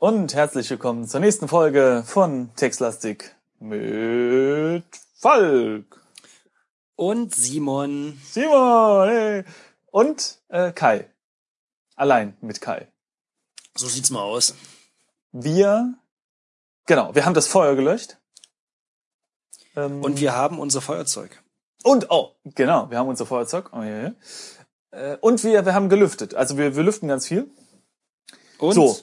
und herzlich willkommen zur nächsten Folge von Textlastik mit Falk. Und Simon. Simon, hey. Und äh, Kai. Allein mit Kai. So sieht's mal aus. Wir, genau, wir haben das Feuer gelöscht. Ähm, und wir haben unser Feuerzeug. Und, oh, genau, wir haben unser Feuerzeug. Oh, ja, ja. Äh, und wir, wir haben gelüftet. Also wir, wir lüften ganz viel. Und, so.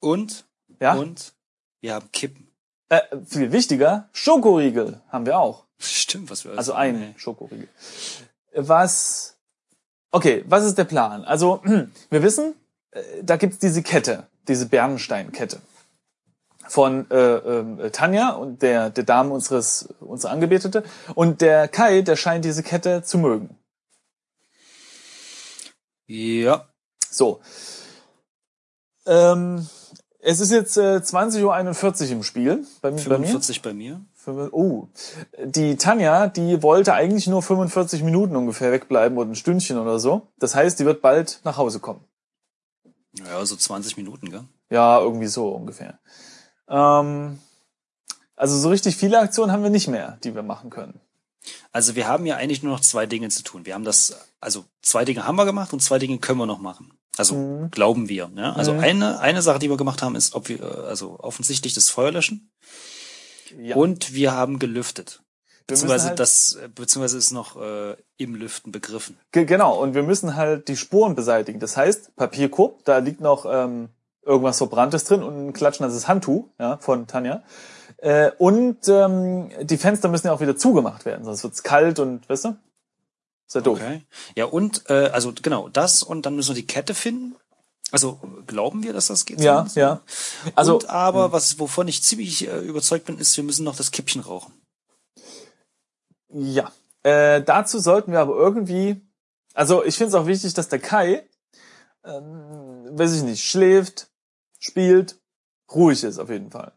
Und, ja? und wir haben Kippen. Äh, viel wichtiger, Schokoriegel haben wir auch. Stimmt, was wir Also ein nee. Schokoriegel. Was, okay, was ist der Plan? Also, wir wissen, äh, da gibt's diese Kette, diese Bernstein-Kette von äh, äh, Tanja und der, der Dame unseres, unserer Angebetete. Und der Kai, der scheint diese Kette zu mögen. Ja. So. Ähm, es ist jetzt äh, 20.41 Uhr im Spiel. Bei, 45 bei mir. Bei mir. Oh. Die Tanja, die wollte eigentlich nur 45 Minuten ungefähr wegbleiben oder ein Stündchen oder so. Das heißt, die wird bald nach Hause kommen. Ja, so 20 Minuten, gell? Ja, irgendwie so ungefähr. Ähm, also so richtig viele Aktionen haben wir nicht mehr, die wir machen können. Also wir haben ja eigentlich nur noch zwei Dinge zu tun. Wir haben das, also zwei Dinge haben wir gemacht und zwei Dinge können wir noch machen. Also mhm. glauben wir. Ja? Also mhm. eine eine Sache, die wir gemacht haben, ist, ob wir also offensichtlich das Feuer löschen. Ja. Und wir haben gelüftet. Beziehungsweise halt das, beziehungsweise ist noch äh, im Lüften begriffen. Genau, und wir müssen halt die Spuren beseitigen. Das heißt, Papierkorb, da liegt noch ähm, irgendwas Verbranntes drin und ein klatschnasses Handtuch ja, von Tanja. Äh, und ähm, die Fenster müssen ja auch wieder zugemacht werden, sonst wird's kalt und, weißt du? Ist ja doof. Okay. Ja, und, äh, also genau, das und dann müssen wir die Kette finden. Also glauben wir, dass das geht? Ja, so? ja. Also, und aber, mh. was wovon ich ziemlich äh, überzeugt bin, ist, wir müssen noch das Kippchen rauchen. Ja. Äh, dazu sollten wir aber irgendwie, also ich finde es auch wichtig, dass der Kai, ähm, weiß ich nicht, schläft, spielt, ruhig ist auf jeden Fall.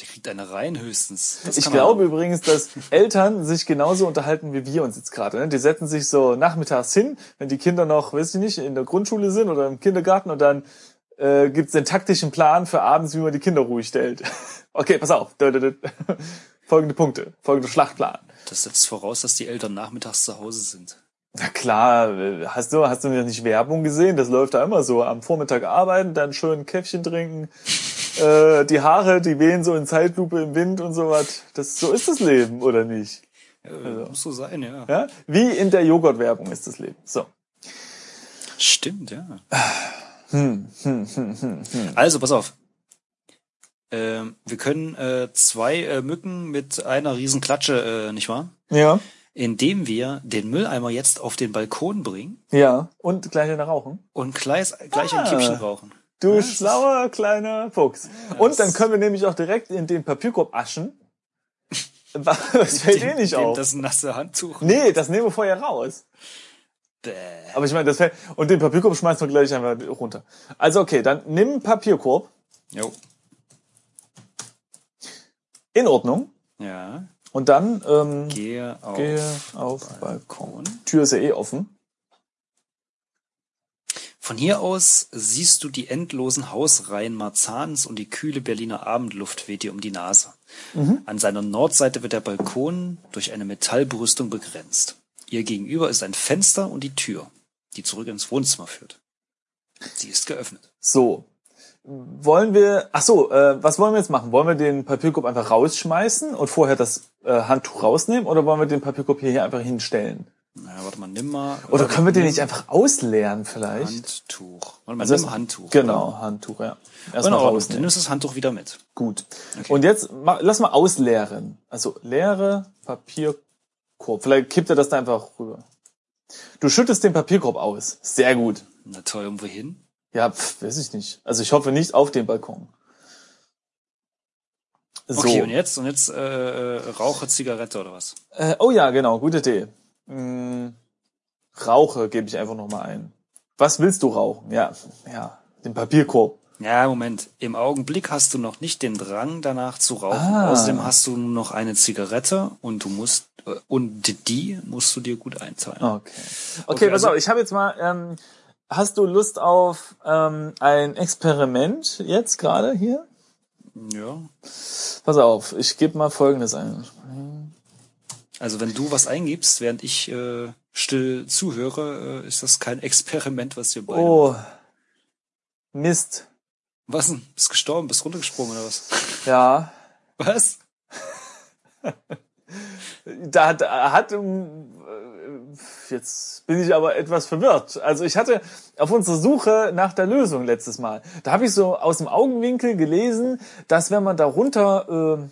Der kriegt eine rein höchstens. Das ich glaube übrigens, dass Eltern sich genauso unterhalten wie wir uns jetzt gerade. Ne? Die setzen sich so nachmittags hin, wenn die Kinder noch, weiß ich nicht, in der Grundschule sind oder im Kindergarten und dann äh, gibt es den taktischen Plan für abends, wie man die Kinder ruhig stellt. okay, pass auf. Folgende Punkte, folgende Schlachtplan. Das setzt voraus, dass die Eltern nachmittags zu Hause sind. Na klar, hast du, hast du nicht Werbung gesehen? Das läuft da immer so. Am Vormittag arbeiten, dann schön Käffchen trinken, äh, die Haare, die wehen so in Zeitlupe im Wind und so was. Das, so ist das Leben, oder nicht? Ja, also, muss so sein, ja. ja. Wie in der Joghurt-Werbung ist das Leben. So. Stimmt, ja. Hm, hm, hm, hm, hm. Also, pass auf. Ähm, wir können äh, zwei äh, Mücken mit einer riesen Klatsche, äh, nicht wahr? Ja indem wir den Mülleimer jetzt auf den Balkon bringen. Ja, und gleich eine rauchen. Und gleich, gleich ah, ein Kippchen rauchen. Du ja, schlauer kleiner Fuchs. Ja, und dann können wir nämlich auch direkt in den Papierkorb aschen. Das fällt eh nicht auf. Das nasse Handtuch. Nee, das nehmen wir vorher raus. Bäh. Aber ich meine, das fällt, und den Papierkorb schmeißen wir gleich einfach runter. Also okay, dann nimm Papierkorb. Jo. In Ordnung. Ja. Und dann ähm, gehe auf, gehe auf Balkon. Balkon. Tür ist ja eh offen. Von hier aus siehst du die endlosen Hausreihen Marzahns und die kühle Berliner Abendluft weht dir um die Nase. Mhm. An seiner Nordseite wird der Balkon durch eine Metallbrüstung begrenzt. Ihr gegenüber ist ein Fenster und die Tür, die zurück ins Wohnzimmer führt. Sie ist geöffnet. So, wollen wir, ach so, äh, was wollen wir jetzt machen? Wollen wir den Papierkorb einfach rausschmeißen und vorher das äh, Handtuch rausnehmen oder wollen wir den Papierkorb hier einfach hinstellen? Naja, warte mal, nimm mal. Oder können wir den nicht einfach ausleeren vielleicht? Handtuch. Warte mal, also nimm Handtuch. Genau, oder? Handtuch, ja. Erstmal genau, rausnehmen. Dann nimmst das Handtuch wieder mit. Gut. Okay. Und jetzt mach, lass mal ausleeren. Also leere Papierkorb. Vielleicht kippt er das da einfach rüber. Du schüttest den Papierkorb aus. Sehr gut. Na toll, und wohin? Ja, pf, weiß ich nicht. Also ich hoffe nicht auf den Balkon. So. Okay, und jetzt? Und jetzt äh, äh, Rauche, Zigarette oder was? Äh, oh ja, genau, gute Idee. Hm, Rauche gebe ich einfach nochmal ein. Was willst du rauchen? Ja, ja, den Papierkorb. Ja, Moment. Im Augenblick hast du noch nicht den Drang danach zu rauchen. Ah. Außerdem hast du noch eine Zigarette und du musst äh, und die musst du dir gut einteilen. Okay. Okay, okay pass also, auf. Ich habe jetzt mal ähm, hast du Lust auf ähm, ein Experiment jetzt gerade hier? Ja. Pass auf, ich gebe mal Folgendes ein. Also wenn du was eingibst, während ich äh, still zuhöre, äh, ist das kein Experiment, was wir beide. Oh, Mist. Was denn? Bist gestorben? Bist runtergesprungen oder was? Ja, Was? da hat, hat äh, jetzt bin ich aber etwas verwirrt. Also ich hatte auf unserer Suche nach der Lösung letztes Mal, da habe ich so aus dem Augenwinkel gelesen, dass wenn man da runter äh,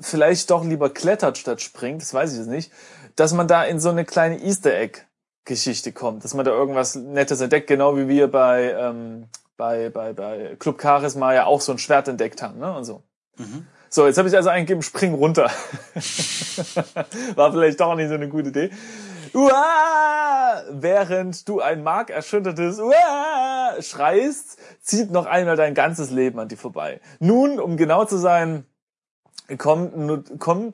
vielleicht doch lieber klettert statt springt, das weiß ich jetzt nicht, dass man da in so eine kleine Easter Egg Geschichte kommt, dass man da irgendwas Nettes entdeckt, genau wie wir bei ähm, bei bei bei Club Charisma ja auch so ein Schwert entdeckt haben, ne und so. Mhm. So, jetzt habe ich also eingegeben, spring runter. War vielleicht doch nicht so eine gute Idee. Uah! Während du ein markerschüttertes Uah! schreist, zieht noch einmal dein ganzes Leben an dir vorbei. Nun, um genau zu sein, komm, komm,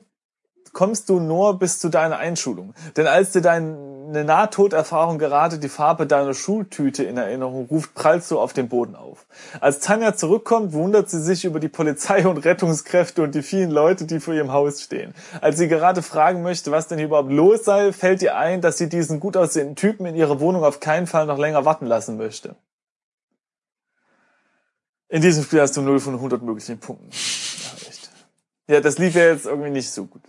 kommst du nur bis zu deiner Einschulung. Denn als dir deine Nahtoderfahrung gerade die Farbe deiner Schultüte in Erinnerung ruft, prallst du auf den Boden auf. Als Tanja zurückkommt, wundert sie sich über die Polizei und Rettungskräfte und die vielen Leute, die vor ihrem Haus stehen. Als sie gerade fragen möchte, was denn hier überhaupt los sei, fällt ihr ein, dass sie diesen gut aussehenden Typen in ihrer Wohnung auf keinen Fall noch länger warten lassen möchte. In diesem Spiel hast du 0 von 100 möglichen Punkten. Ja, das lief ja jetzt irgendwie nicht so gut.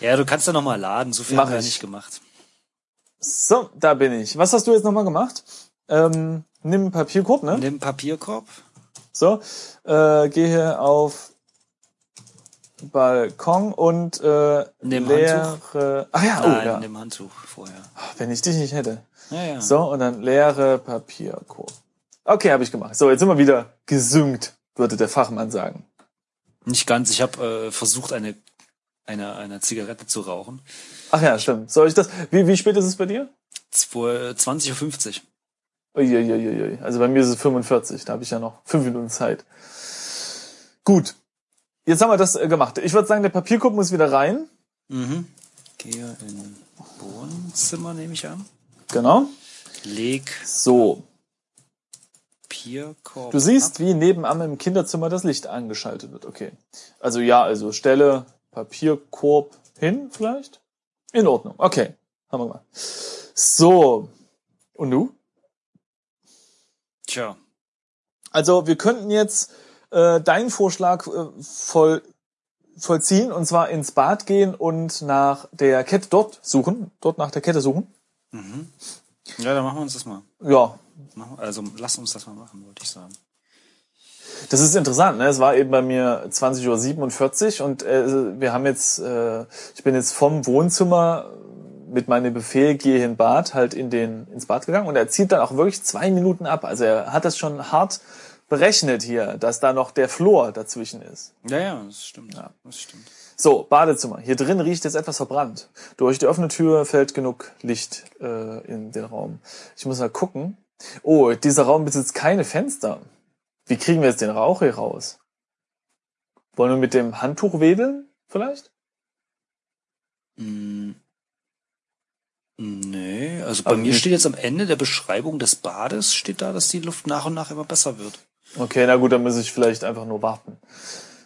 Ja, du kannst ja noch mal laden. So viel Mach haben wir ich. nicht gemacht. So, da bin ich. Was hast du jetzt nochmal gemacht? Ähm, nimm Papierkorb, ne? Nimm Papierkorb. So, äh, geh hier auf Balkon und äh, Nimm leere. Ach ja, oh Nein, ja. nimm Handtuch vorher. Wenn ich dich nicht hätte. Ja, ja. So, und dann leere Papierkorb. Okay, habe ich gemacht. So, jetzt sind wir wieder gesüngt, würde der Fachmann sagen. Nicht ganz. Ich habe äh, versucht, eine, eine, eine Zigarette zu rauchen. Ach ja, stimmt. Soll ich das? Wie, wie spät ist es bei dir? Zwo- 20.50 Uhr. Uiuiuiui. Also bei mir ist es 45. Da habe ich ja noch fünf Minuten Zeit. Gut. Jetzt haben wir das äh, gemacht. Ich würde sagen, der Papierkorb muss wieder rein. Mhm. Gehe in Wohnzimmer, nehme ich an. Genau. Leg So. Papierkorb. Du siehst, ab. wie nebenan im Kinderzimmer das Licht angeschaltet wird. Okay. Also ja, also stelle Papierkorb hin, vielleicht? In Ordnung. Okay. Haben wir gemacht. So. Und du? Tja. Also wir könnten jetzt äh, deinen Vorschlag äh, voll, vollziehen und zwar ins Bad gehen und nach der Kette dort suchen, dort nach der Kette suchen. Mhm. Ja, dann machen wir uns das mal. Ja, Also lass uns das mal machen, wollte ich sagen. das ist interessant. Ne? Es war eben bei mir 20.47 Uhr und äh, wir haben jetzt, äh, ich bin jetzt vom Wohnzimmer mit meinem Befehl, gehe in Bad, halt in den, ins Bad gegangen und er zieht dann auch wirklich zwei Minuten ab. Also er hat das schon hart berechnet hier, dass da noch der Flor dazwischen ist. Ja, ja, das stimmt. Ja. Das stimmt. So, Badezimmer. Hier drin riecht es etwas verbrannt. Durch die offene Tür fällt genug Licht äh, in den Raum. Ich muss mal gucken. Oh, dieser Raum besitzt keine Fenster. Wie kriegen wir jetzt den Rauch hier raus? Wollen wir mit dem Handtuch wedeln, vielleicht? Mm. Nee, also bei Aber mir steht jetzt am Ende der Beschreibung des Bades steht da, dass die Luft nach und nach immer besser wird. Okay, na gut, dann muss ich vielleicht einfach nur warten.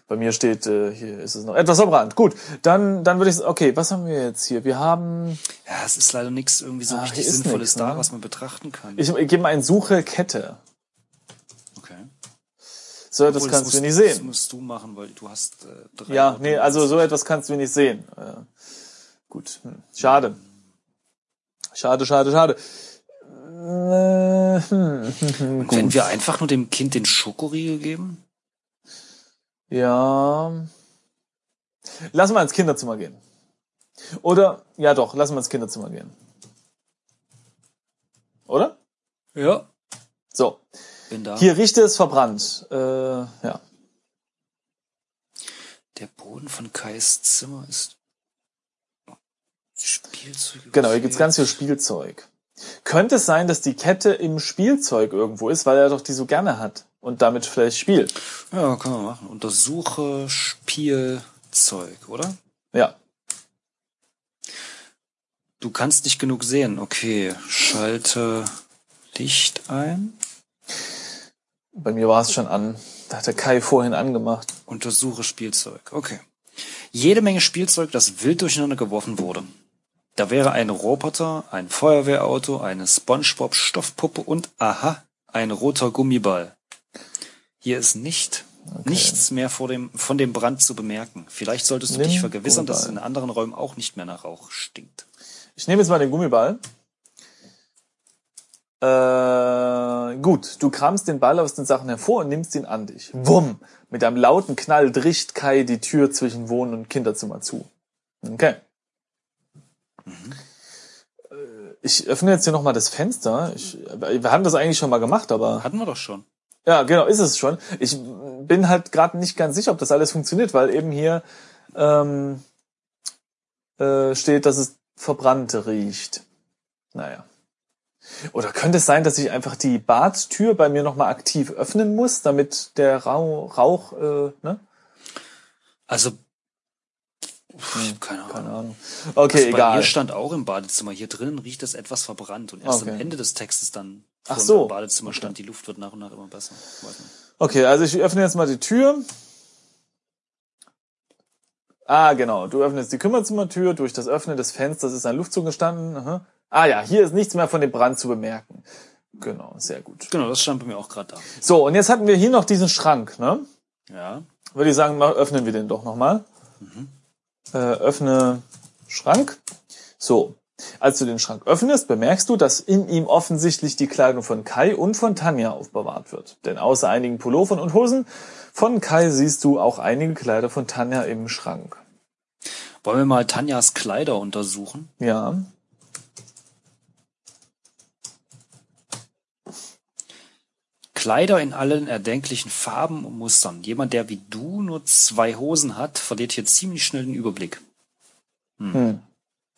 Bei mir steht, äh, hier ist es noch etwas verbrannt. Gut, dann, dann würde ich, okay, was haben wir jetzt hier? Wir haben, Ja, es ist leider nichts irgendwie so Ah, richtig Sinnvolles nix, da, ne? was man betrachten kann. ich, ich gebe mal ein Suche Kette. okay. So etwas Obwohl, kannst das du nicht musst- Das sehen. musst du machen, weil du hast äh, drei. Ja, Orte. nee, also so etwas kannst du nicht sehen. Äh, gut, hm. schade. Schade, schade, schade. Äh, hm, Und wenn wir einfach nur dem Kind den Schokoriegel geben? Ja. Lass mal ins Kinderzimmer gehen. Oder, ja doch, lass mal ins Kinderzimmer gehen. Oder? Ja. So. Bin da. Hier riecht es verbrannt. Äh, ja. Der Boden von Kais Zimmer ist Spielzeuge. Genau, hier gibt's ganz viel Spielzeug. Könnte es sein, dass die Kette im Spielzeug irgendwo ist, weil er doch die so gerne hat und damit vielleicht spielt? Ja, kann man machen. Untersuche Spielzeug, oder? Ja. Du kannst nicht genug sehen. Okay, schalte dicht ein. Bei mir war es schon an. Da hat der Kai vorhin angemacht. Untersuche Spielzeug. Okay. Jede Menge Spielzeug, das wild durcheinander geworfen wurde. Da wäre ein Roboter, ein Feuerwehrauto, eine Spongebob Stoffpuppe und aha, ein roter Gummiball. Hier ist nicht okay. nichts mehr vor dem, von dem Brand zu bemerken. Vielleicht solltest du Nimm dich vergewissern, Gummiball. dass es in anderen Räumen auch nicht mehr nach Rauch stinkt. Ich nehme jetzt mal den Gummiball. Äh, gut, du kramst den Ball aus den Sachen hervor und nimmst ihn an dich. Wumm! Mit einem lauten Knall dricht Kai die Tür zwischen Wohn- und Kinderzimmer zu. Okay. Mhm. Ich öffne jetzt hier nochmal das Fenster. Ich, wir haben das eigentlich schon mal gemacht, aber. Hatten wir doch schon. Ja, genau, ist es schon. Ich bin halt gerade nicht ganz sicher, ob das alles funktioniert, weil eben hier ähm, äh, steht, dass es verbrannt riecht. Naja. Oder könnte es sein, dass ich einfach die Badtür bei mir nochmal aktiv öffnen muss, damit der Rauch, Rauch äh, ne? Also hm, keine, Ahnung. keine Ahnung. Okay, also egal. Hier stand auch im Badezimmer. Hier drinnen riecht es etwas verbrannt und erst okay. am Ende des Textes dann Ach so. im Badezimmer stand, die Luft wird nach und nach immer besser. Okay, also ich öffne jetzt mal die Tür. Ah, genau. Du öffnest die Kümmerzimmertür. Durch das Öffnen des Fensters ist ein Luftzug entstanden. Aha. Ah ja, hier ist nichts mehr von dem Brand zu bemerken. Genau, sehr gut. Genau, das stand bei mir auch gerade da. So, und jetzt hatten wir hier noch diesen Schrank, ne? Ja. Würde ich sagen, öffnen wir den doch nochmal. Mhm. Äh, öffne Schrank. So, als du den Schrank öffnest, bemerkst du, dass in ihm offensichtlich die Kleidung von Kai und von Tanja aufbewahrt wird. Denn außer einigen Pullovern und Hosen von Kai siehst du auch einige Kleider von Tanja im Schrank. Wollen wir mal Tanjas Kleider untersuchen? Ja. Kleider in allen erdenklichen Farben und Mustern. Jemand, der wie du nur zwei Hosen hat, verliert hier ziemlich schnell den Überblick. Hm. hm.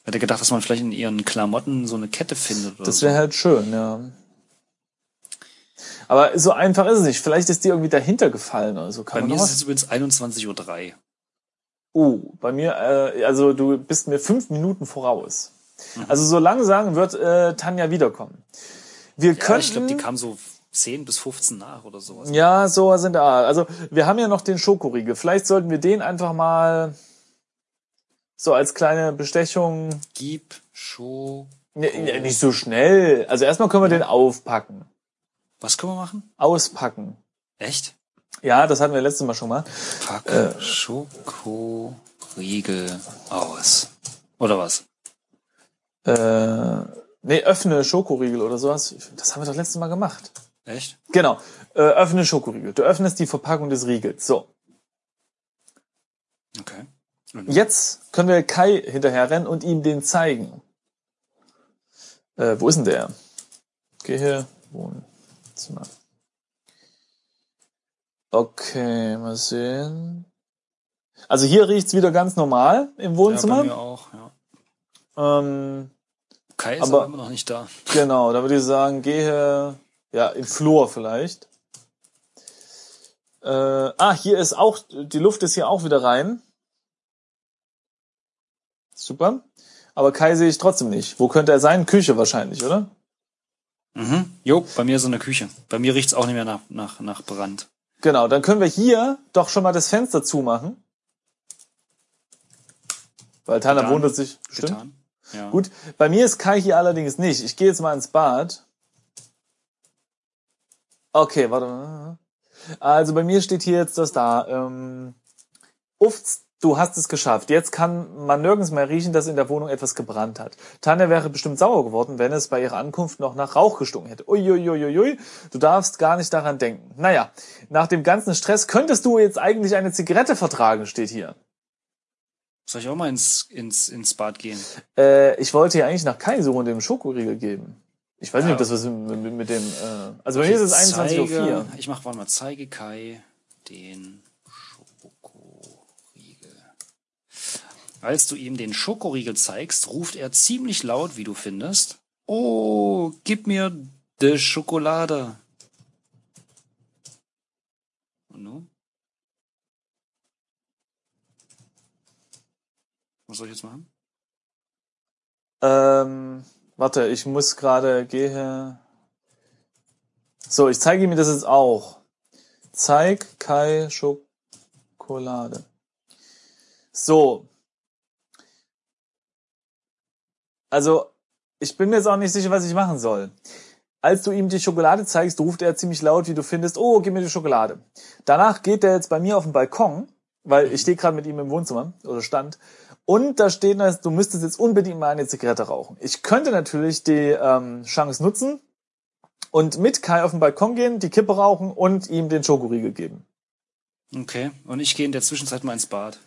Hätte gedacht, dass man vielleicht in ihren Klamotten so eine Kette findet. Das wäre so. halt schön, ja. Aber so einfach ist es nicht. Vielleicht ist die irgendwie dahinter gefallen oder so. Kann bei mir ist es übrigens 21.03 Uhr. Oh, bei mir, äh, also du bist mir fünf Minuten voraus. Mhm. Also so langsam wird äh, Tanja wiederkommen. Wir ja, könnten, ich glaube, die kam so 10 bis 15 nach oder sowas. Ja, so sind da. Also wir haben ja noch den Schokoriegel. Vielleicht sollten wir den einfach mal so als kleine Bestechung. Gib Schoko. Nee, nicht so schnell. Also erstmal können wir den aufpacken. Was können wir machen? Auspacken. Echt? Ja, das hatten wir letztes Mal schon mal. Packe äh, Schokoriegel aus. Oder was? Äh, nee, öffne Schokoriegel oder sowas. Das haben wir doch letztes Mal gemacht. Echt? Genau. Äh, öffne Schokoriegel. Du öffnest die Verpackung des Riegels. So. Okay. Und Jetzt können wir Kai hinterher rennen und ihm den zeigen. Äh, wo ist denn der? Geh hier. Wohnzimmer. Okay, mal sehen. Also hier riecht's wieder ganz normal im Wohnzimmer. Ja, bei mir auch, ja. Ähm, Kai ist aber, aber immer noch nicht da. Genau, da würde ich sagen, gehe ja, im Flur vielleicht. Äh, ah, hier ist auch, die Luft ist hier auch wieder rein. Super. Aber Kai sehe ich trotzdem nicht. Wo könnte er sein? Küche wahrscheinlich, oder? Mhm. Jo, bei mir ist in der Küche. Bei mir riecht's auch nicht mehr nach, nach, nach Brand. Genau, dann können wir hier doch schon mal das Fenster zumachen. Weil Tana wundert sich bestimmt. Getan. Ja. Gut, bei mir ist Kai hier allerdings nicht. Ich gehe jetzt mal ins Bad. Okay, warte. Also bei mir steht hier jetzt das da. Ähm, Ufts, du hast es geschafft. Jetzt kann man nirgends mehr riechen, dass in der Wohnung etwas gebrannt hat. Tanja wäre bestimmt sauer geworden, wenn es bei ihrer Ankunft noch nach Rauch gestunken hätte. Uiuiuiui, du darfst gar nicht daran denken. Naja, nach dem ganzen Stress könntest du jetzt eigentlich eine Zigarette vertragen, steht hier. Soll ich auch mal ins, ins, ins Bad gehen? Äh, ich wollte ja eigentlich nach Kai suchen und dem Schokoriegel geben. Ich weiß nicht, ob das was mit, mit dem. Äh, also bei mir ist es 21.04 Uhr. Ich mach warte mal, zeige Kai den Schokoriegel. Als du ihm den Schokoriegel zeigst, ruft er ziemlich laut, wie du findest. Oh, gib mir de Schokolade. Und nun? Was soll ich jetzt machen? Ähm, Warte, ich muss gerade gehe. So, ich zeige ihm das jetzt auch. Zeig Kai Schokolade. So. Also, ich bin mir jetzt auch nicht sicher, was ich machen soll. Als du ihm die Schokolade zeigst, ruft er ziemlich laut, wie du findest, oh, gib mir die Schokolade. Danach geht er jetzt bei mir auf den Balkon, weil ich stehe gerade mit ihm im Wohnzimmer oder stand. Und da steht, du müsstest jetzt unbedingt mal eine Zigarette rauchen. Ich könnte natürlich die ähm, Chance nutzen und mit Kai auf den Balkon gehen, die Kippe rauchen und ihm den Schokoriegel geben. Okay, und ich gehe in der Zwischenzeit mal ins Bad.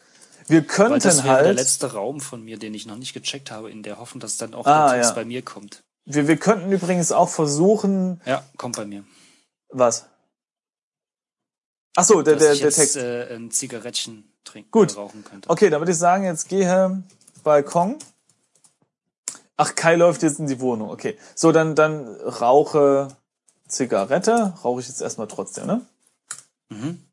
Wir könnten Weil das wäre halt der letzte Raum von mir, den ich noch nicht gecheckt habe, in der Hoffnung, dass dann auch ah, der Text ja. bei mir kommt. Wir, wir könnten übrigens auch versuchen. Ja, kommt bei mir. Was? Ach so, der, der, der jetzt, Text. Äh, ein Zigarettchen trinken Gut. rauchen könnte. Okay, dann würde ich sagen, jetzt gehe Balkon. Ach, Kai läuft jetzt in die Wohnung. Okay. So, dann, dann rauche Zigarette. Rauche ich jetzt erstmal trotzdem, ne? Mhm.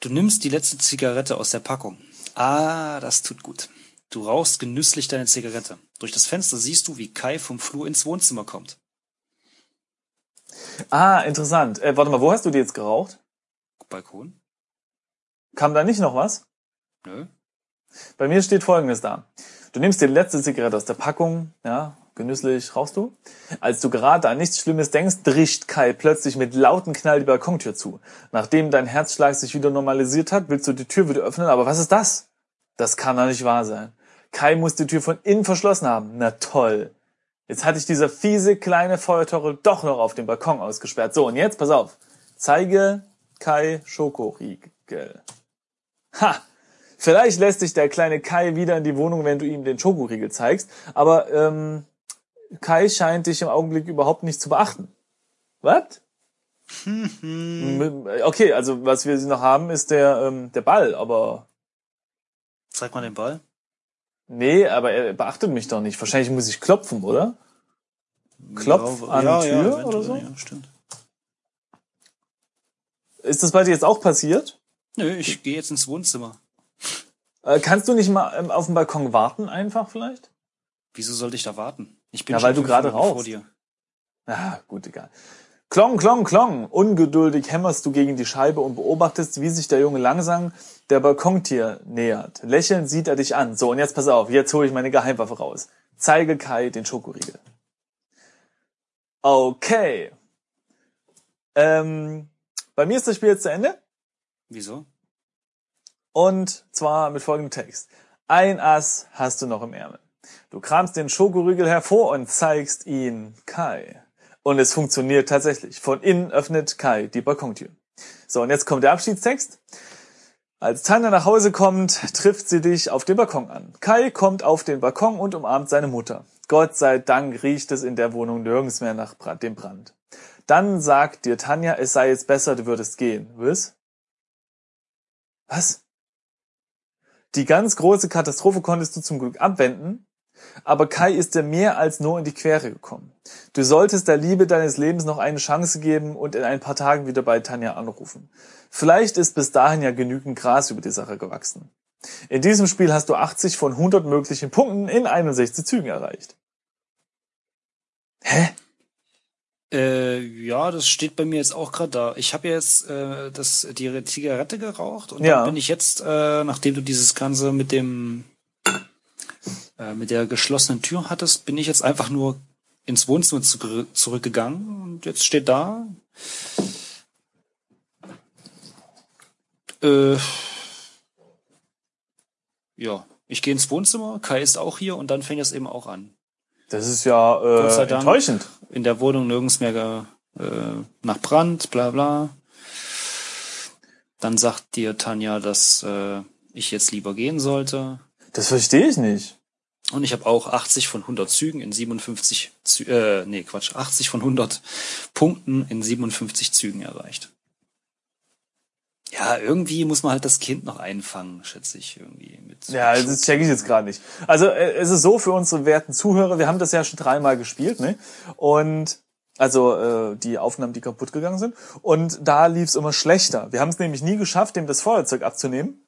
Du nimmst die letzte Zigarette aus der Packung. Ah, das tut gut. Du rauchst genüsslich deine Zigarette. Durch das Fenster siehst du, wie Kai vom Flur ins Wohnzimmer kommt. Ah, interessant. Äh, warte mal, wo hast du die jetzt geraucht? Balkon. Kam da nicht noch was? Nö. Bei mir steht folgendes da. Du nimmst die letzte Zigarette aus der Packung, ja, genüsslich rauchst du. Als du gerade an nichts Schlimmes denkst, drischt Kai plötzlich mit lauten Knall die Balkontür zu. Nachdem dein Herzschlag sich wieder normalisiert hat, willst du die Tür wieder öffnen, aber was ist das? Das kann doch nicht wahr sein. Kai muss die Tür von innen verschlossen haben. Na toll. Jetzt hatte ich dieser fiese kleine Feuertore doch noch auf dem Balkon ausgesperrt. So, und jetzt, pass auf. Zeige Kai Schokoriegel. Ha! Vielleicht lässt sich der kleine Kai wieder in die Wohnung, wenn du ihm den Schokoriegel zeigst. Aber ähm, Kai scheint dich im Augenblick überhaupt nicht zu beachten. Was? okay, also was wir noch haben, ist der, ähm, der Ball, aber. Zeig mal den Ball. Nee, aber er beachtet mich doch nicht. Wahrscheinlich muss ich klopfen, oder? Klopf ja, an ja, Tür ja, oder so? Ja, stimmt. Ist das bei dir jetzt auch passiert? Nö, ich gehe jetzt ins Wohnzimmer. Äh, kannst du nicht mal ähm, auf dem Balkon warten einfach vielleicht? Wieso sollte ich da warten? Ich bin ja, weil du gerade rauchst. vor dir. Ah, gut, egal. Klong, klong, klong. Ungeduldig hämmerst du gegen die Scheibe und beobachtest, wie sich der Junge langsam der Balkontier nähert. Lächelnd sieht er dich an. So, und jetzt pass auf, jetzt hole ich meine Geheimwaffe raus. Zeige Kai den Schokoriegel. Okay. Ähm, bei mir ist das Spiel jetzt zu Ende. Wieso? Und zwar mit folgendem Text. Ein Ass hast du noch im Ärmel. Du kramst den Schokoriegel hervor und zeigst ihn Kai. Und es funktioniert tatsächlich. Von innen öffnet Kai die Balkontür. So, und jetzt kommt der Abschiedstext. Als Tanja nach Hause kommt, trifft sie dich auf dem Balkon an. Kai kommt auf den Balkon und umarmt seine Mutter. Gott sei Dank riecht es in der Wohnung nirgends mehr nach dem Brand. Dann sagt dir Tanja, es sei jetzt besser, du würdest gehen. Was? Was? Die ganz große Katastrophe konntest du zum Glück abwenden, aber Kai ist dir mehr als nur in die Quere gekommen. Du solltest der Liebe deines Lebens noch eine Chance geben und in ein paar Tagen wieder bei Tanja anrufen. Vielleicht ist bis dahin ja genügend Gras über die Sache gewachsen. In diesem Spiel hast du 80 von 100 möglichen Punkten in 61 Zügen erreicht. Hä? Äh, ja, das steht bei mir jetzt auch gerade da. Ich habe jetzt äh, das die Zigarette geraucht und ja. dann bin ich jetzt, äh, nachdem du dieses Ganze mit dem äh, mit der geschlossenen Tür hattest, bin ich jetzt einfach nur ins Wohnzimmer zu, zurückgegangen und jetzt steht da. Äh, ja, ich gehe ins Wohnzimmer, Kai ist auch hier und dann fängt es eben auch an. Das ist ja äh, enttäuschend. In der Wohnung nirgends mehr äh, nach Brand, bla bla. Dann sagt dir Tanja, dass äh, ich jetzt lieber gehen sollte. Das verstehe ich nicht. Und ich habe auch 80 von 100 Zügen in 57, Zü äh, nee, Quatsch, 80 von 100 Punkten in 57 Zügen erreicht. Ja, irgendwie muss man halt das Kind noch einfangen, schätze ich irgendwie. Mit ja, das checke ich jetzt gerade nicht. Also äh, es ist so für unsere werten Zuhörer, wir haben das ja schon dreimal gespielt, ne? Und also äh, die Aufnahmen, die kaputt gegangen sind. Und da lief es immer schlechter. Wir haben es nämlich nie geschafft, dem das Feuerzeug abzunehmen.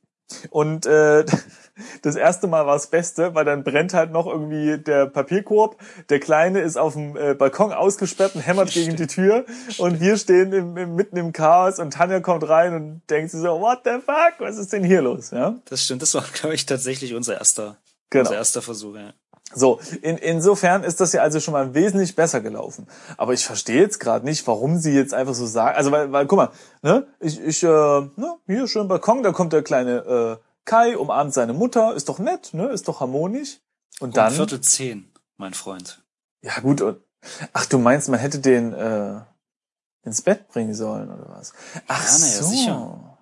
Und äh, das erste Mal war das Beste, weil dann brennt halt noch irgendwie der Papierkorb. Der Kleine ist auf dem äh, Balkon ausgesperrt und hämmert gegen die Tür. Und wir stehen im, im, mitten im Chaos und Tanja kommt rein und denkt sich so, what the fuck, was ist denn hier los? Ja? Das stimmt, das war, glaube ich, tatsächlich unser erster, genau. unser erster Versuch. Ja. So, in, insofern ist das ja also schon mal wesentlich besser gelaufen. Aber ich verstehe jetzt gerade nicht, warum sie jetzt einfach so sagen. Also, weil, weil guck mal, ne, ich, ich, äh, ne, hier schön Balkon, da kommt der kleine äh, Kai, umarmt seine Mutter, ist doch nett, ne, ist doch harmonisch. Und um dann. Viertel zehn, mein Freund. Ja, gut, und, ach, du meinst, man hätte den äh, ins Bett bringen sollen, oder was? Ach ja, na ja, so. sicher.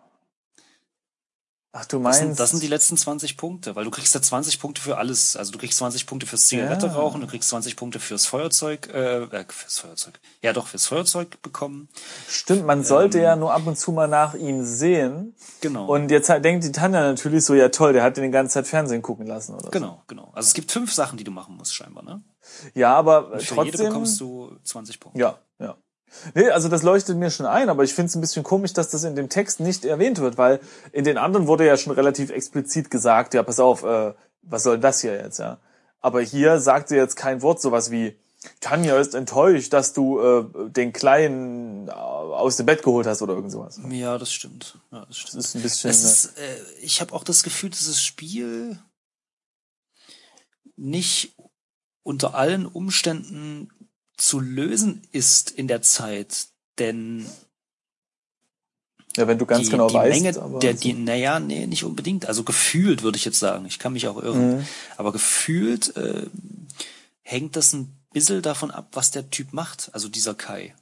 Ach, du meinst. Das sind, das sind die letzten 20 Punkte, weil du kriegst ja 20 Punkte für alles. Also du kriegst 20 Punkte fürs Zigarette ja. rauchen, du kriegst 20 Punkte fürs Feuerzeug, äh, äh, fürs Feuerzeug. Ja, doch, fürs Feuerzeug bekommen. Stimmt, man sollte ähm, ja nur ab und zu mal nach ihm sehen. Genau. Und jetzt halt denkt die Tanja natürlich so, ja toll, der hat den die ganze Zeit Fernsehen gucken lassen, oder? Genau, so. genau. Also es gibt fünf Sachen, die du machen musst, scheinbar, ne? Ja, aber und für trotzdem. Jede bekommst du 20 Punkte. Ja, ja. Nee, also das leuchtet mir schon ein, aber ich finde es ein bisschen komisch, dass das in dem Text nicht erwähnt wird, weil in den anderen wurde ja schon relativ explizit gesagt, ja, pass auf, äh, was soll das hier jetzt, ja? Aber hier sagt sie jetzt kein Wort, sowas wie, Tanja ist enttäuscht, dass du äh, den Kleinen äh, aus dem Bett geholt hast oder irgend sowas. Ja, das stimmt. Ja, das stimmt. Das ist ein bisschen. Es ist, äh, ich habe auch das Gefühl, dass das Spiel nicht unter allen Umständen zu lösen ist in der Zeit, denn ja, wenn du ganz die, genau die weißt. Menge aber der, die, naja, nee, nicht unbedingt. Also gefühlt würde ich jetzt sagen. Ich kann mich auch irren. Mhm. Aber gefühlt äh, hängt das ein bisschen davon ab, was der Typ macht. Also dieser Kai.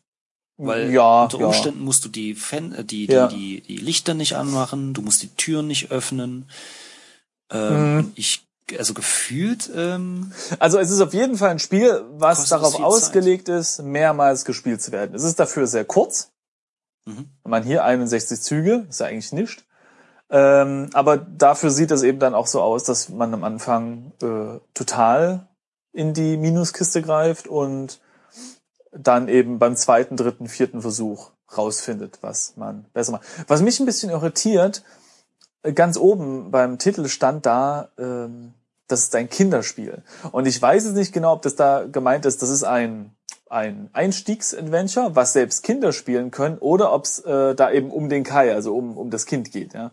Weil ja, unter Umständen ja. musst du die, Fan, äh, die, die, ja. die, die Lichter nicht anmachen, du musst die Türen nicht öffnen. Ähm, mhm. Ich also gefühlt. Ähm, also es ist auf jeden Fall ein Spiel, was darauf ausgelegt Zeit. ist, mehrmals gespielt zu werden. Es ist dafür sehr kurz. Mhm. Wenn man hier 61 Züge, ist ja eigentlich nicht. Ähm, aber dafür sieht es eben dann auch so aus, dass man am Anfang äh, total in die Minuskiste greift und dann eben beim zweiten, dritten, vierten Versuch rausfindet, was man besser macht. Was mich ein bisschen irritiert, äh, ganz oben beim Titel stand da, ähm, das ist ein Kinderspiel. Und ich weiß jetzt nicht genau, ob das da gemeint ist, das ist ein, ein Einstiegsadventure, was selbst Kinder spielen können, oder ob es äh, da eben um den Kai, also um, um das Kind geht, ja.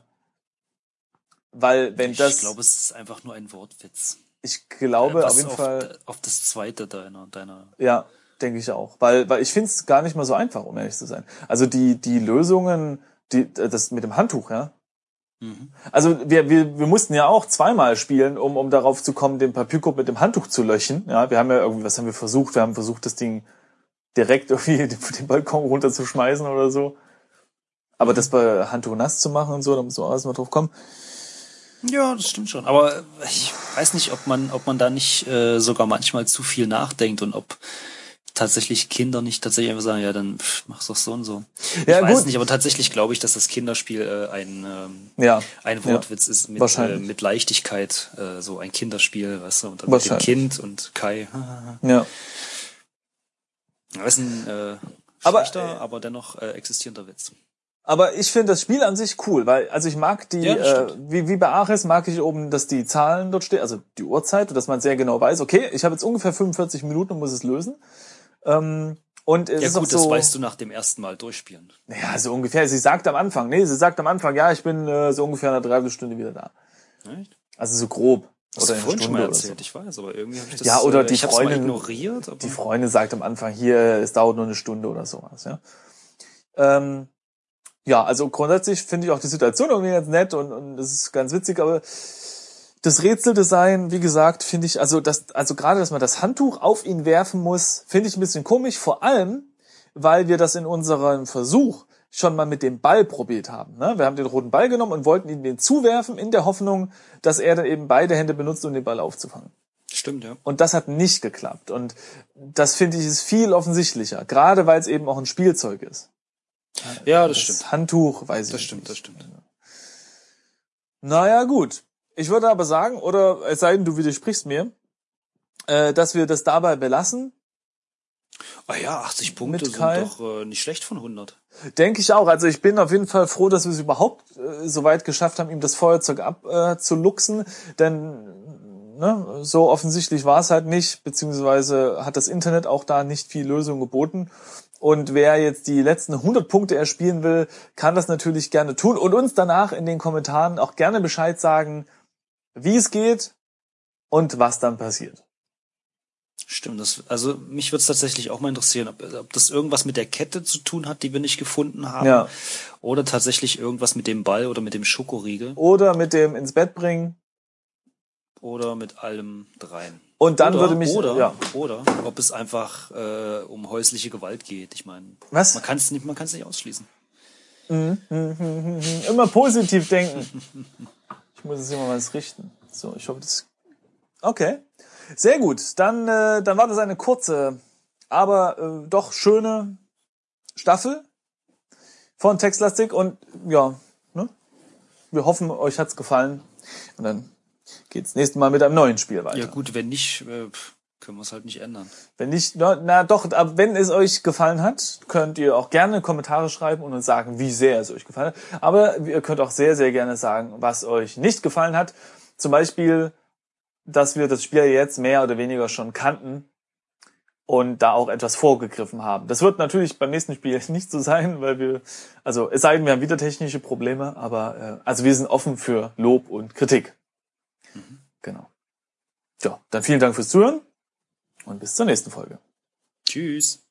Weil wenn ich das. Ich glaube, es ist einfach nur ein Wortwitz. Ich glaube auf jeden auf, Fall. Auf das zweite deiner, deiner. Ja, denke ich auch. Weil, weil ich finde es gar nicht mal so einfach, um ehrlich zu sein. Also die, die Lösungen, die, das mit dem Handtuch, ja. Also wir, wir, wir mussten ja auch zweimal spielen, um, um darauf zu kommen, den Papierkorb mit dem Handtuch zu löschen. Ja, wir haben ja irgendwie, was haben wir versucht? Wir haben versucht, das Ding direkt irgendwie den Balkon runterzuschmeißen oder so. Aber das bei Handtuch nass zu machen und so, da muss man auch erstmal drauf kommen. Ja, das stimmt schon. Aber ich weiß nicht, ob man, ob man da nicht äh, sogar manchmal zu viel nachdenkt und ob tatsächlich Kinder nicht tatsächlich einfach sagen, ja, dann pff, mach's doch so und so. Ja, ich weiß gut. nicht, aber tatsächlich glaube ich, dass das Kinderspiel äh, ein, ähm, ja. ein Wortwitz ja. ist mit, äh, mit Leichtigkeit, äh, so ein Kinderspiel, weißt du, und dann mit dem Kind und Kai. ja. Das ist ein äh, schlechter, aber, aber dennoch äh, existierender Witz. Aber ich finde das Spiel an sich cool, weil also ich mag die, ja, äh, wie, wie bei Ares mag ich oben, dass die Zahlen dort stehen, also die Uhrzeit, dass man sehr genau weiß, okay, ich habe jetzt ungefähr 45 Minuten und muss es lösen. Ähm, und es ja ist gut, so, das weißt du nach dem ersten Mal durchspielen. Ja, so ungefähr. Sie sagt am Anfang, nee, sie sagt am Anfang, ja, ich bin äh, so ungefähr eine Dreiviertelstunde wieder da. Echt? Also so grob. Hast oder du vorhin schon mal erzählt, so. ich weiß, aber irgendwie habe ich das Ja, oder die ich Freundin ignoriert. Aber die Freundin sagt am Anfang, hier, es dauert nur eine Stunde oder sowas, ja. Ähm, ja, also grundsätzlich finde ich auch die Situation irgendwie ganz nett und, und es ist ganz witzig, aber das Rätseldesign, wie gesagt, finde ich, also das, also gerade, dass man das Handtuch auf ihn werfen muss, finde ich ein bisschen komisch, vor allem, weil wir das in unserem Versuch schon mal mit dem Ball probiert haben. Ne? Wir haben den roten Ball genommen und wollten ihn den zuwerfen, in der Hoffnung, dass er dann eben beide Hände benutzt, um den Ball aufzufangen. Stimmt, ja. Und das hat nicht geklappt. Und das finde ich ist viel offensichtlicher, gerade weil es eben auch ein Spielzeug ist. Ja, das, das stimmt. Handtuch, weiß ich Das stimmt, das stimmt. Naja, gut. Ich würde aber sagen, oder es sei denn, du widersprichst mir, äh, dass wir das dabei belassen. Ah ja, 80 Punkte sind doch äh, nicht schlecht von 100. Denke ich auch. Also ich bin auf jeden Fall froh, dass wir es überhaupt äh, so weit geschafft haben, ihm das Feuerzeug abzuluxen. Äh, Denn ne, so offensichtlich war es halt nicht, beziehungsweise hat das Internet auch da nicht viel Lösung geboten. Und wer jetzt die letzten 100 Punkte erspielen will, kann das natürlich gerne tun und uns danach in den Kommentaren auch gerne Bescheid sagen, wie es geht und was dann passiert. Stimmt, das, also mich würde es tatsächlich auch mal interessieren, ob, ob das irgendwas mit der Kette zu tun hat, die wir nicht gefunden haben. Ja. Oder tatsächlich irgendwas mit dem Ball oder mit dem Schokoriegel. Oder mit dem ins Bett bringen. Oder mit allem dreien. Und dann oder, würde mich oder ja. oder ob es einfach äh, um häusliche Gewalt geht. Ich meine, was? Man kann es nicht, man kann es nicht ausschließen. Mhm, mhm, mhm, immer positiv denken. muss es immer mal richten. So, ich hoffe, das. Okay. Sehr gut, dann, äh, dann war das eine kurze, aber äh, doch schöne Staffel von Textlastik und ja, ne? wir hoffen, euch hat's gefallen und dann geht's nächste Mal mit einem neuen Spiel weiter. Ja gut, wenn nicht, äh, können wir es halt nicht ändern. Wenn nicht, na, na doch, aber wenn es euch gefallen hat, könnt ihr auch gerne Kommentare schreiben und uns sagen, wie sehr es euch gefallen hat. Aber ihr könnt auch sehr, sehr gerne sagen, was euch nicht gefallen hat. Zum Beispiel dass wir das Spiel jetzt mehr oder weniger schon kannten und da auch etwas vorgegriffen haben. Das wird natürlich beim nächsten Spiel nicht so sein, weil wir, also es sei denn, wir haben wieder technische Probleme, aber äh, also wir sind offen für Lob und Kritik. Mhm. Genau. Ja, dann vielen Dank fürs Zuhören und bis zur nächsten Folge. Tschüss.